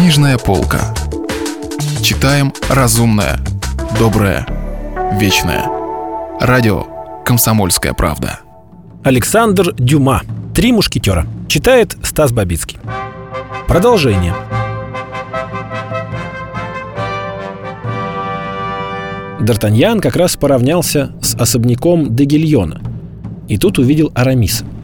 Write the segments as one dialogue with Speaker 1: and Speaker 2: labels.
Speaker 1: Книжная полка. Читаем разумное, доброе, вечное. Радио «Комсомольская правда».
Speaker 2: Александр Дюма. «Три мушкетера». Читает Стас Бабицкий. Продолжение. Д'Артаньян как раз поравнялся с особняком Дегильона. И тут увидел Арамиса –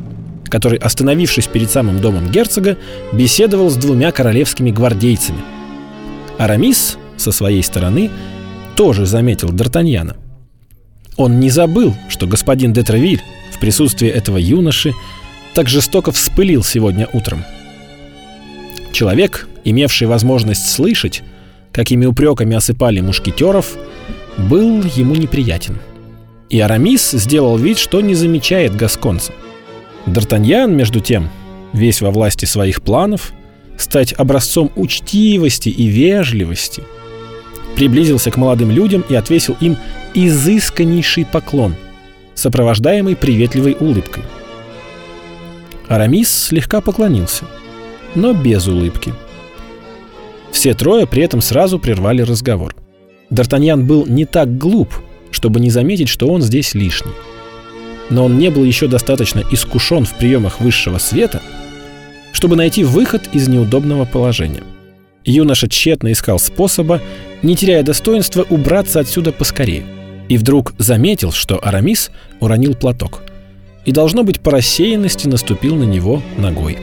Speaker 2: который, остановившись перед самым домом герцога, беседовал с двумя королевскими гвардейцами. Арамис, со своей стороны, тоже заметил Д'Артаньяна. Он не забыл, что господин де Травиль в присутствии этого юноши так жестоко вспылил сегодня утром. Человек, имевший возможность слышать, какими упреками осыпали мушкетеров, был ему неприятен. И Арамис сделал вид, что не замечает гасконца – Д'Артаньян, между тем, весь во власти своих планов, стать образцом учтивости и вежливости, приблизился к молодым людям и отвесил им изысканнейший поклон, сопровождаемый приветливой улыбкой. Арамис слегка поклонился, но без улыбки. Все трое при этом сразу прервали разговор. Д'Артаньян был не так глуп, чтобы не заметить, что он здесь лишний но он не был еще достаточно искушен в приемах высшего света, чтобы найти выход из неудобного положения. Юноша тщетно искал способа, не теряя достоинства, убраться отсюда поскорее. И вдруг заметил, что Арамис уронил платок. И, должно быть, по рассеянности наступил на него ногой.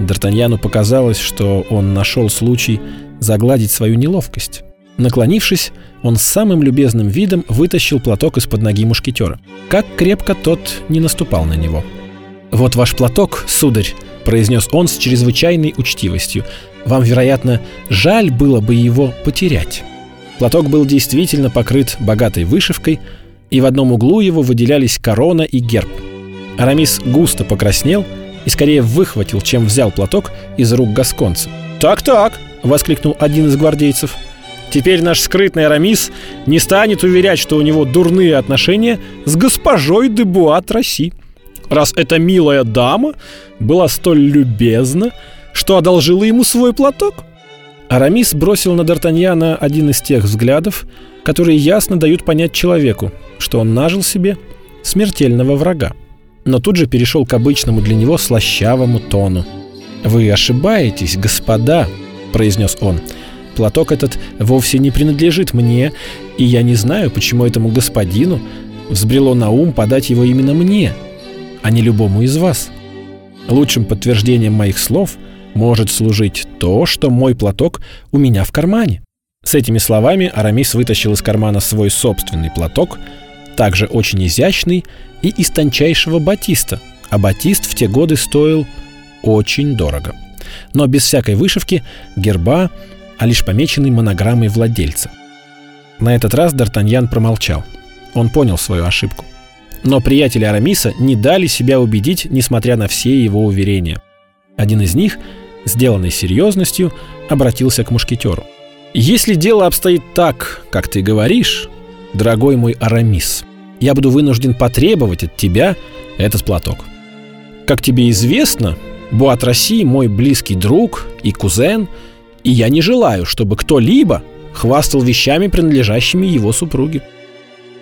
Speaker 2: Д'Артаньяну показалось, что он нашел случай загладить свою неловкость. Наклонившись, он с самым любезным видом вытащил платок из-под ноги мушкетера. Как крепко тот не наступал на него. «Вот ваш платок, сударь», — произнес он с чрезвычайной учтивостью. «Вам, вероятно, жаль было бы его потерять». Платок был действительно покрыт богатой вышивкой, и в одном углу его выделялись корона и герб. Арамис густо покраснел и скорее выхватил, чем взял платок из рук гасконца. «Так-так!» — воскликнул один из гвардейцев — Теперь наш скрытный Арамис не станет уверять, что у него дурные отношения с госпожой де Буат Росси. Раз эта милая дама была столь любезна, что одолжила ему свой платок. Арамис бросил на Д'Артаньяна один из тех взглядов, которые ясно дают понять человеку, что он нажил себе смертельного врага. Но тут же перешел к обычному для него слащавому тону. «Вы ошибаетесь, господа», — произнес он. Платок этот вовсе не принадлежит мне, и я не знаю, почему этому господину взбрело на ум подать его именно мне, а не любому из вас. Лучшим подтверждением моих слов может служить то, что мой платок у меня в кармане. С этими словами Арамис вытащил из кармана свой собственный платок, также очень изящный и из тончайшего батиста, а батист в те годы стоил очень дорого. Но без всякой вышивки, герба а лишь помеченный монограммой владельца. На этот раз Д'Артаньян промолчал. Он понял свою ошибку. Но приятели Арамиса не дали себя убедить, несмотря на все его уверения. Один из них, сделанный серьезностью, обратился к мушкетеру. «Если дело обстоит так, как ты говоришь, дорогой мой Арамис, я буду вынужден потребовать от тебя этот платок. Как тебе известно, Буат России мой близкий друг и кузен – и я не желаю, чтобы кто-либо хвастал вещами, принадлежащими его супруге.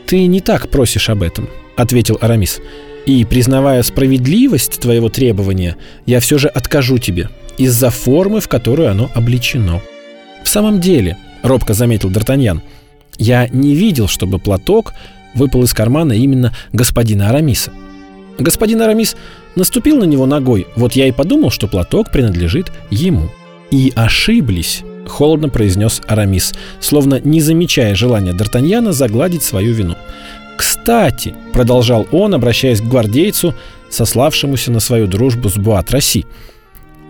Speaker 2: «Ты не так просишь об этом», — ответил Арамис. «И, признавая справедливость твоего требования, я все же откажу тебе из-за формы, в которую оно обличено». «В самом деле», — робко заметил Д'Артаньян, — «я не видел, чтобы платок выпал из кармана именно господина Арамиса. Господин Арамис наступил на него ногой, вот я и подумал, что платок принадлежит ему» и ошиблись», — холодно произнес Арамис, словно не замечая желания Д'Артаньяна загладить свою вину. «Кстати», — продолжал он, обращаясь к гвардейцу, сославшемуся на свою дружбу с Буат Росси,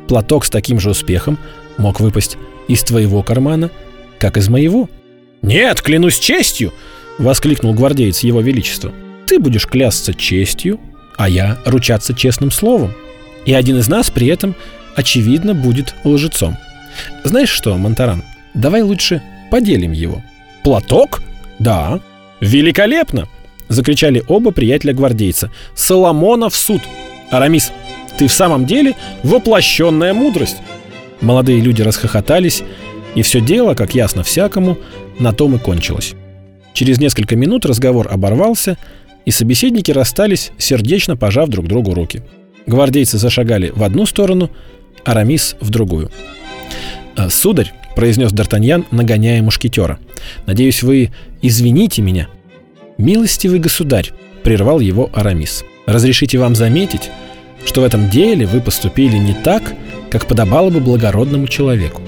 Speaker 2: «платок с таким же успехом мог выпасть из твоего кармана, как из моего». «Нет, клянусь честью!» — воскликнул гвардеец Его Величества. «Ты будешь клясться честью, а я ручаться честным словом. И один из нас при этом очевидно, будет лжецом. Знаешь что, Монтаран, давай лучше поделим его. Платок? Да. Великолепно! Закричали оба приятеля-гвардейца. Соломона в суд! Арамис, ты в самом деле воплощенная мудрость. Молодые люди расхохотались, и все дело, как ясно всякому, на том и кончилось. Через несколько минут разговор оборвался, и собеседники расстались, сердечно пожав друг другу руки. Гвардейцы зашагали в одну сторону, Арамис в другую. «Э, «Сударь», — произнес Д'Артаньян, нагоняя мушкетера, — «надеюсь, вы извините меня». «Милостивый государь», — прервал его Арамис, — «разрешите вам заметить, что в этом деле вы поступили не так, как подобало бы благородному человеку.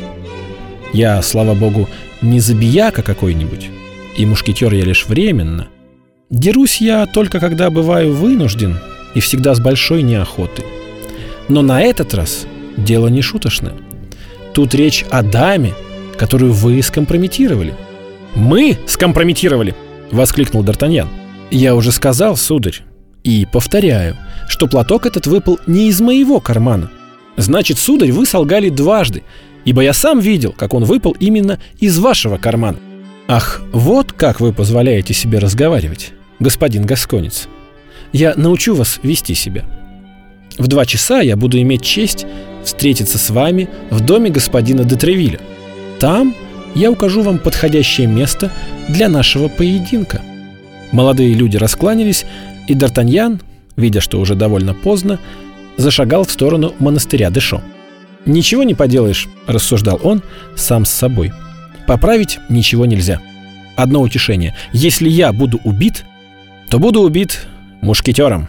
Speaker 2: Я, слава богу, не забияка какой-нибудь, и мушкетер я лишь временно. Дерусь я только когда бываю вынужден и всегда с большой неохотой. Но на этот раз дело не шуточное. Тут речь о даме, которую вы скомпрометировали. «Мы скомпрометировали!» — воскликнул Д'Артаньян. «Я уже сказал, сударь, и повторяю, что платок этот выпал не из моего кармана. Значит, сударь, вы солгали дважды, ибо я сам видел, как он выпал именно из вашего кармана. Ах, вот как вы позволяете себе разговаривать, господин Гасконец. Я научу вас вести себя. В два часа я буду иметь честь встретиться с вами в доме господина Детревиля. Там я укажу вам подходящее место для нашего поединка. Молодые люди раскланялись, и Д'Артаньян, видя, что уже довольно поздно, зашагал в сторону монастыря Дешо. «Ничего не поделаешь», — рассуждал он сам с собой. «Поправить ничего нельзя. Одно утешение. Если я буду убит, то буду убит мушкетером».